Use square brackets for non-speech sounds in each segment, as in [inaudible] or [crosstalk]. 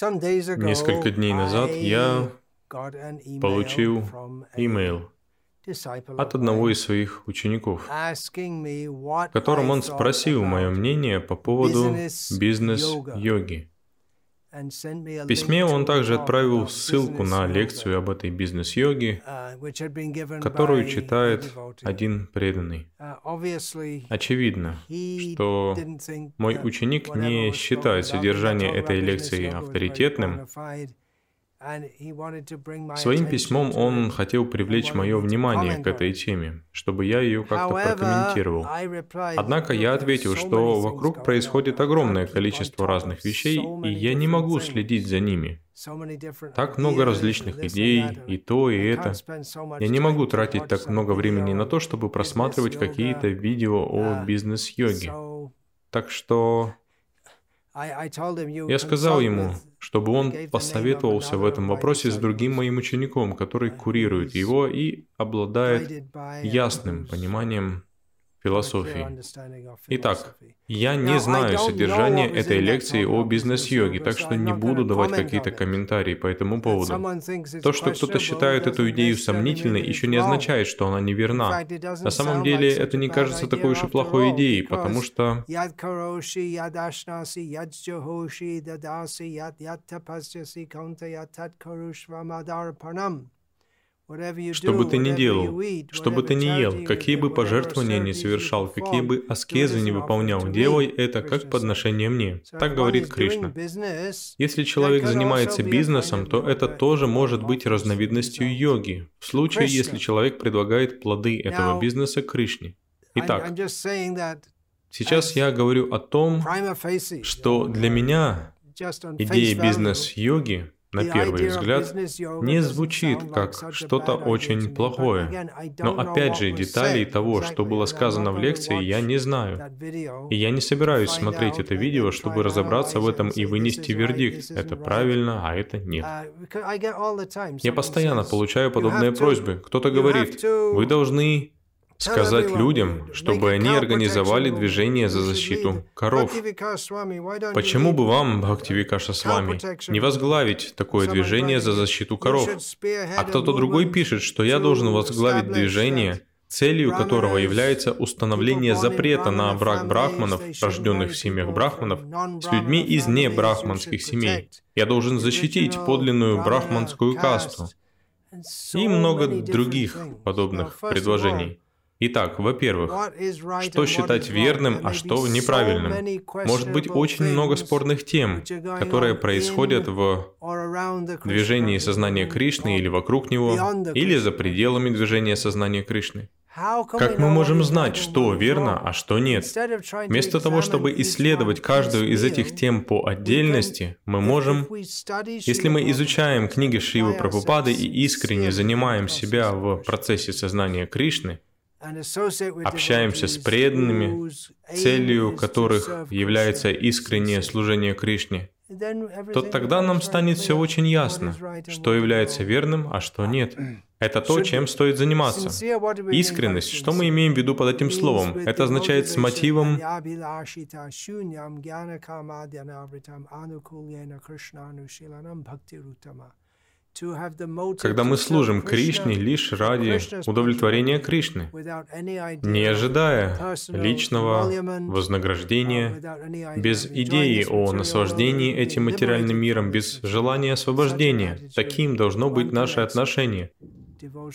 Несколько дней назад я получил имейл от одного из своих учеников, в котором он спросил мое мнение по поводу бизнес-йоги. В письме он также отправил ссылку на лекцию об этой бизнес-йоге, uh, которую читает один преданный. Uh, Очевидно, что мой ученик не считает содержание этой лекции авторитетным, Своим письмом он хотел привлечь мое внимание к этой теме, чтобы я ее как-то прокомментировал. Однако я ответил, что вокруг происходит огромное количество разных вещей, и я не могу следить за ними. Так много различных идей, и то, и это. Я не могу тратить так много времени на то, чтобы просматривать какие-то видео о бизнес-йоге. Так что я сказал ему, чтобы он посоветовался в этом вопросе с другим моим учеником, который курирует его и обладает ясным пониманием философии. Итак, я не знаю содержание этой лекции о бизнес-йоге, так что не буду давать какие-то комментарии по этому поводу. То, что кто-то считает эту идею сомнительной, еще не означает, что она неверна. На самом деле, это не кажется такой уж и плохой идеей, потому что что бы ты ни делал, что бы ты ни ел, какие бы пожертвования ни совершал, какие бы аскезы ни выполнял, делай это как подношение мне. Так говорит Кришна. Если человек занимается бизнесом, то это тоже может быть разновидностью йоги, в случае, если человек предлагает плоды этого бизнеса Кришне. Итак, сейчас я говорю о том, что для меня идея бизнес-йоги на первый взгляд, не звучит как что-то очень плохое. Но опять же, деталей того, что было сказано в лекции, я не знаю. И я не собираюсь смотреть это видео, чтобы разобраться в этом и вынести вердикт. Это правильно, а это нет. Я постоянно получаю подобные просьбы. Кто-то говорит, вы должны сказать людям, чтобы они организовали движение за защиту коров. Почему бы вам, Бхактивикаша с вами, не возглавить такое движение за защиту коров? А кто-то другой пишет, что я должен возглавить движение, целью которого является установление запрета на брак брахманов, рожденных в семьях брахманов, с людьми из небрахманских семей. Я должен защитить подлинную брахманскую касту. И много других подобных предложений. Итак, во-первых, что считать верным, а что неправильным? Может быть очень много спорных тем, которые происходят в движении сознания Кришны или вокруг него, или за пределами движения сознания Кришны. Как мы можем знать, что верно, а что нет? Вместо того, чтобы исследовать каждую из этих тем по отдельности, мы можем, если мы изучаем книги Шивы Прабхупады и искренне занимаем себя в процессе сознания Кришны, общаемся с преданными, целью которых является искреннее служение Кришне, то тогда нам станет все очень ясно, что является верным, а что нет. [clears throat] Это то, чем стоит заниматься. Искренность, что мы имеем в виду под этим словом? Это означает с мотивом когда мы служим Кришне лишь ради удовлетворения Кришны, не ожидая личного вознаграждения, без идеи о наслаждении этим материальным миром, без желания освобождения. Таким должно быть наше отношение.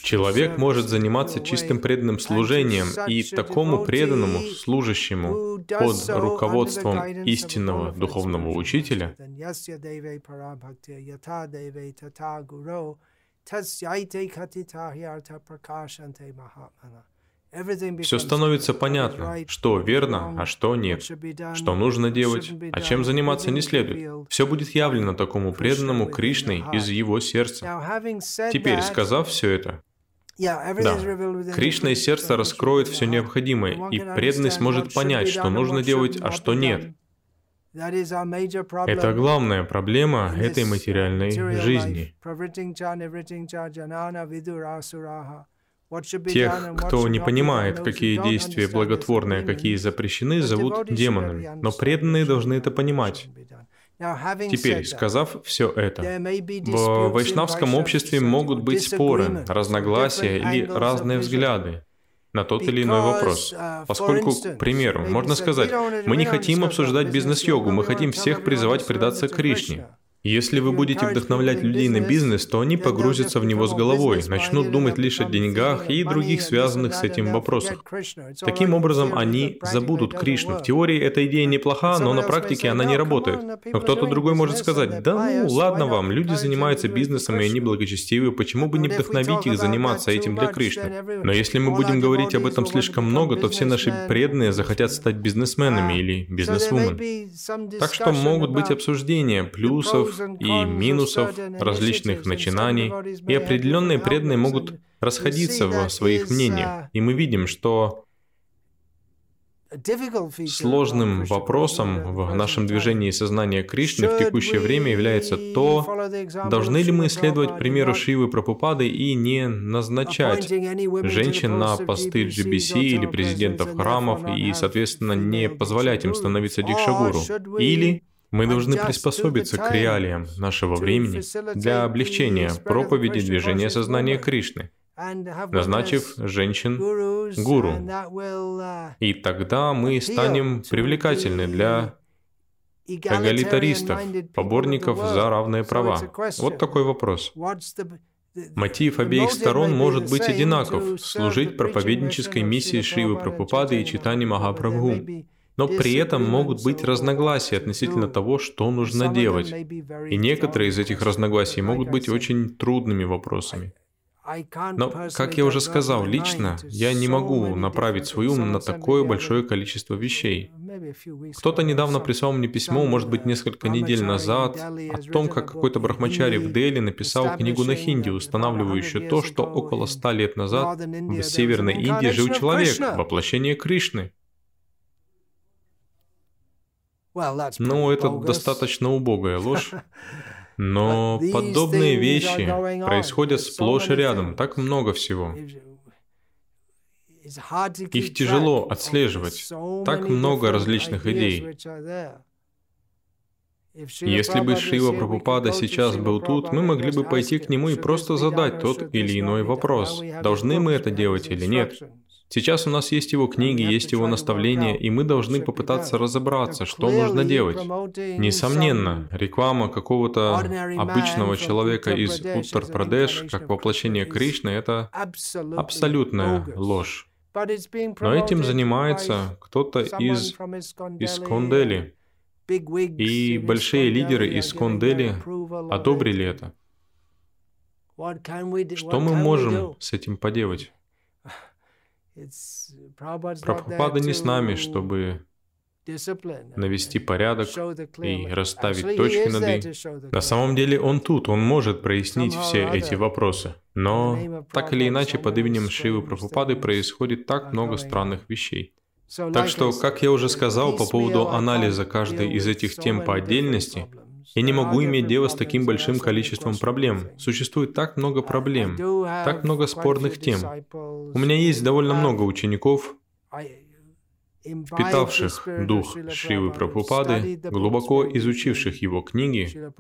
Человек может заниматься чистым преданным служением, и такому преданному служащему под руководством истинного духовного учителя все становится понятно, что верно, а что нет, что нужно делать, а чем заниматься не следует. Все будет явлено такому преданному Кришной из его сердца. Теперь, сказав все это, да, Кришна из сердца раскроет все необходимое, и преданный сможет понять, что нужно делать, а что нет. Это главная проблема этой материальной жизни. Тех, кто не понимает, какие действия благотворные, какие запрещены, зовут демонами. Но преданные должны это понимать. Теперь, сказав все это, в вайшнавском обществе могут быть споры, разногласия или разные взгляды на тот или иной вопрос. uh, Поскольку, к примеру, можно сказать, мы не хотим обсуждать бизнес-йогу, мы хотим всех призывать предаться Кришне. Если вы будете вдохновлять людей на бизнес, то они погрузятся в него с головой, начнут думать лишь о деньгах и других связанных с этим вопросах. Таким образом, они забудут Кришну. В теории эта идея неплоха, но на практике она не работает. Но кто-то другой может сказать, да ну, ладно вам, люди занимаются бизнесом и они благочестивы, почему бы не вдохновить их заниматься этим для Кришны? Но если мы будем говорить об этом слишком много, то все наши преданные захотят стать бизнесменами или бизнесвумен. Так что могут быть обсуждения плюсов, и минусов различных начинаний, и определенные преданные могут расходиться в своих мнениях. И мы видим, что Сложным вопросом в нашем движении сознания Кришны в текущее время является то, должны ли мы следовать примеру Шивы Прабхупады и не назначать женщин на посты GBC или президентов храмов и, соответственно, не позволять им становиться дикшагуру. Или мы должны приспособиться к реалиям нашего времени для облегчения проповеди движения сознания Кришны, назначив женщин гуру. И тогда мы станем привлекательны для эгалитаристов, поборников за равные права. Вот такой вопрос. Мотив обеих сторон может быть одинаков – служить проповеднической миссии Шивы Прабхупады и читания Махапрабху. Но при этом могут быть разногласия относительно того, что нужно делать. И некоторые из этих разногласий могут быть очень трудными вопросами. Но, как я уже сказал, лично я не могу направить свой ум на такое большое количество вещей. Кто-то недавно прислал мне письмо, может быть, несколько недель назад, о том, как какой-то брахмачари в Дели написал книгу на хинди, устанавливающую то, что около ста лет назад в Северной Индии жил человек, воплощение Кришны. Ну, это достаточно убогая ложь. [laughs] Но подобные вещи происходят сплошь и рядом, так много всего. Их тяжело отслеживать, так много различных идей. Если бы Шива Прабхупада сейчас был тут, мы могли бы пойти к нему и просто задать тот или иной вопрос. Должны мы это делать или нет? Сейчас у нас есть его книги, есть его наставления, и мы должны попытаться разобраться, что нужно делать. Несомненно, реклама какого-то обычного человека из Уттар-Прадеш как воплощение Кришны – это абсолютная ложь. Но этим занимается кто-то из Искондели. И большие лидеры из Кондели одобрили это. Что мы можем с этим поделать? Прабхупада не с нами, чтобы навести порядок и расставить точки над «и». На самом деле он тут, он может прояснить все эти вопросы. Но так или иначе под именем Шивы Прабхупады происходит так много странных вещей. Так что, как я уже сказал по поводу анализа каждой из этих тем по отдельности, я не могу иметь дело с таким большим количеством проблем. Существует так много проблем, так много спорных тем. У меня есть довольно много учеников, впитавших дух Шривы Прабхупады, глубоко изучивших его книги,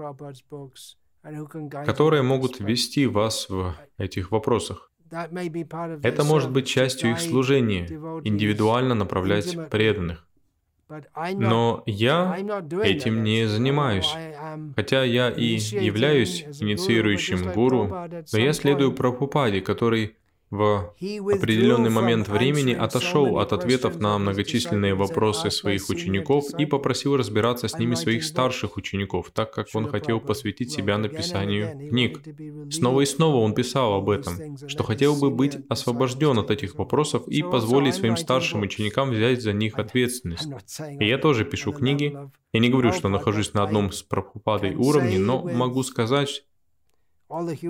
которые могут ввести вас в этих вопросах. Это может быть частью их служения, индивидуально направлять преданных. Но я этим не занимаюсь. Хотя я и являюсь инициирующим гуру, но я следую Прабхупаде, который в определенный момент времени отошел от ответов на многочисленные вопросы своих учеников и попросил разбираться с ними своих старших учеников, так как он хотел посвятить себя написанию книг. Снова и снова он писал об этом, что хотел бы быть освобожден от этих вопросов и позволить своим старшим ученикам взять за них ответственность. И я тоже пишу книги. Я не говорю, что нахожусь на одном с Прабхупадой уровне, но могу сказать,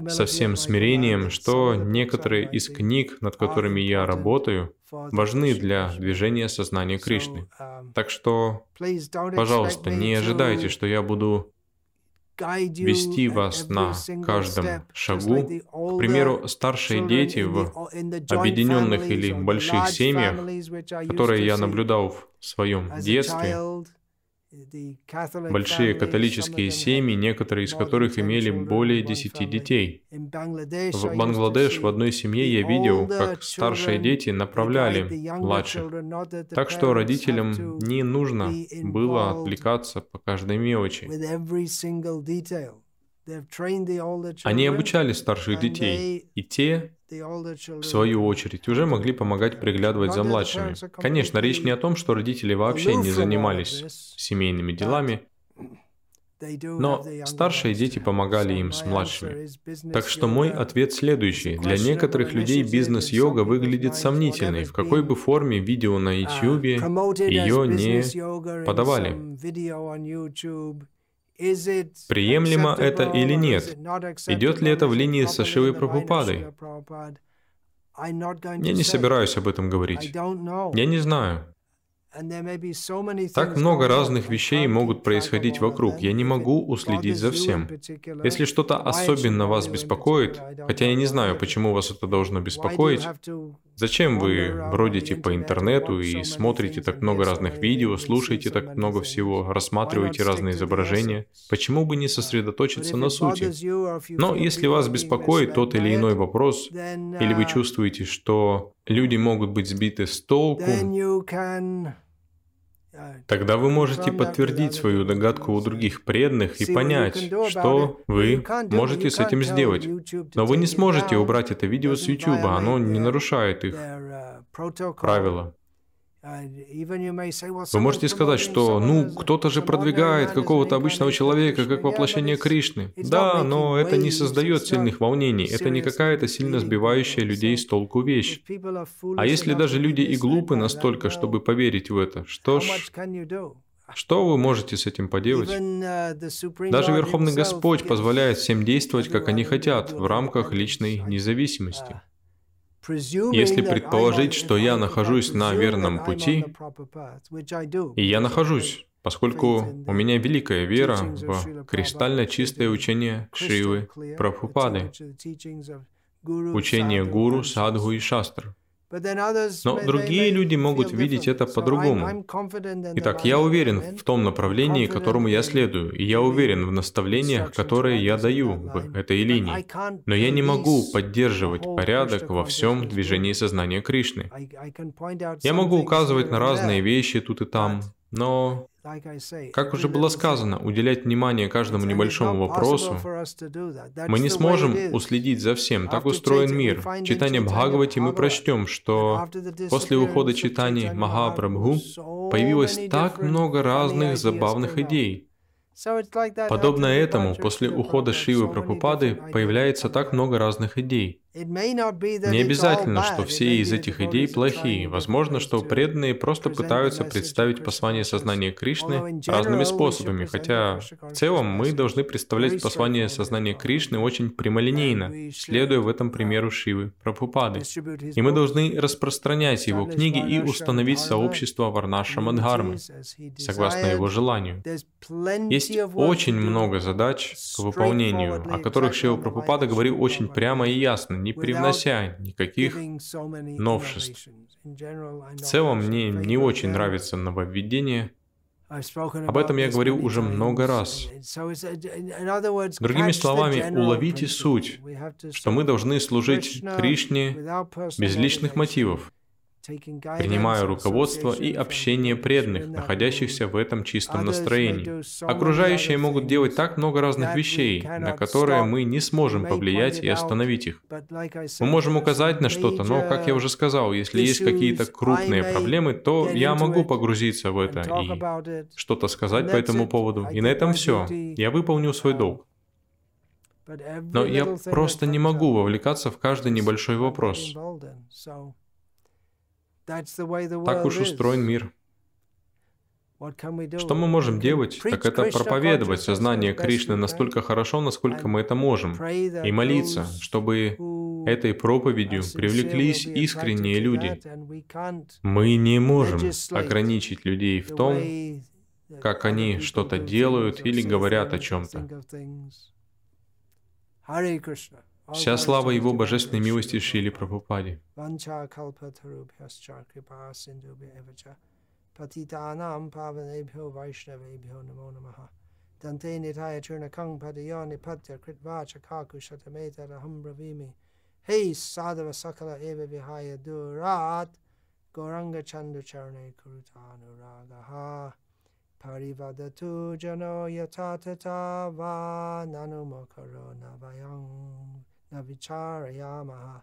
со всем смирением, что некоторые из книг, над которыми я работаю, важны для движения сознания Кришны. Так что, пожалуйста, не ожидайте, что я буду вести вас на каждом шагу. К примеру, старшие дети в объединенных или больших семьях, которые я наблюдал в своем детстве, Большие католические семьи, некоторые из которых имели более десяти детей. В Бангладеш в одной семье я видел, как старшие дети направляли младших. Так что родителям не нужно было отвлекаться по каждой мелочи. Они обучали старших детей, и те, в свою очередь, уже могли помогать приглядывать за младшими. Конечно, речь не о том, что родители вообще не занимались семейными делами, но старшие дети помогали им с младшими. Так что мой ответ следующий. Для некоторых людей бизнес-йога выглядит сомнительной, в какой бы форме видео на YouTube ее не подавали. Приемлемо это или нет? Идет ли это в линии с Шивой Прабхупадой? Я не собираюсь об этом говорить. Я не знаю. Так много разных вещей могут происходить вокруг, я не могу уследить за всем. Если что-то особенно вас беспокоит, хотя я не знаю, почему вас это должно беспокоить, зачем вы бродите по интернету и смотрите так много разных видео, слушаете так много всего, рассматриваете разные изображения, почему бы не сосредоточиться на сути? Но если вас беспокоит тот или иной вопрос, или вы чувствуете, что люди могут быть сбиты с толку, Тогда вы можете подтвердить свою догадку у других преданных и понять, что вы можете с этим сделать. Но вы не сможете убрать это видео с YouTube, оно не нарушает их правила. Вы можете сказать, что, ну, кто-то же продвигает какого-то обычного человека как воплощение Кришны. Да, но это не создает сильных волнений, это не какая-то сильно сбивающая людей с толку вещь. А если даже люди и глупы настолько, чтобы поверить в это, что ж, что вы можете с этим поделать? Даже Верховный Господь позволяет всем действовать, как они хотят, в рамках личной независимости. Если предположить, что я нахожусь на верном пути, и я нахожусь, поскольку у меня великая вера в кристально чистое учение Шивы Прабхупады, учение Гуру, Садху и Шастр. Но другие люди могут видеть это по-другому. Итак, я уверен в том направлении, которому я следую, и я уверен в наставлениях, которые я даю в этой линии. Но я не могу поддерживать порядок во всем движении сознания Кришны. Я могу указывать на разные вещи тут и там, но как уже было сказано, уделять внимание каждому небольшому вопросу, мы не сможем уследить за всем, так устроен мир. Читание Бхагавати мы прочтем, что после ухода читаний Махапрабху появилось так много разных забавных идей, Подобно этому, после ухода Шивы Прабхупады появляется так много разных идей. Не обязательно, что все из этих идей плохие. Возможно, что преданные просто пытаются представить послание сознания Кришны разными способами, хотя в целом мы должны представлять послание сознания Кришны очень прямолинейно, следуя в этом примеру Шивы Прабхупады. И мы должны распространять его книги и установить сообщество Варнаша Мадхармы, согласно его желанию. Есть очень много задач к выполнению, о которых Шива Прабхупада говорил очень прямо и ясно, не привнося никаких новшеств. В целом мне не очень нравится нововведение. Об этом я говорил уже много раз. Другими словами, уловите суть, что мы должны служить Кришне без личных мотивов, принимая руководство и общение преданных, находящихся в этом чистом настроении. Окружающие могут делать так много разных вещей, на которые мы не сможем повлиять и остановить их. Мы можем указать на что-то, но, как я уже сказал, если есть какие-то крупные проблемы, то я могу погрузиться в это и что-то сказать по этому поводу. И на этом все. Я выполнил свой долг. Но я просто не могу вовлекаться в каждый небольшой вопрос. Так уж устроен мир. Что мы можем делать, так это проповедовать сознание Кришны настолько хорошо, насколько мы это можем, и молиться, чтобы этой проповедью привлеклись искренние люди. Мы не можем ограничить людей в том, как они что-то делают или говорят о чем-то. Вся слава Его божественной милости Шили Прабхупаде. Patitanam pavanebhyo vaishnavebhyo namo namaha. Dante nitaya churnakang padayo nipatya kritva chakaku shatameta raham bravimi. Hey sadhava sakala eva vihaya durat goranga chandu charne kurutanuragaha. Parivadatu jano yatatata va nanumakaro navayang navicharayamaha.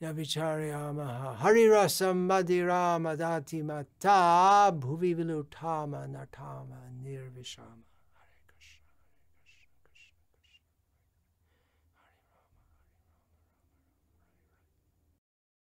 Navicharayamaha. Harirasam madhirama dati mata bhuvi vilutama natama nirvishama.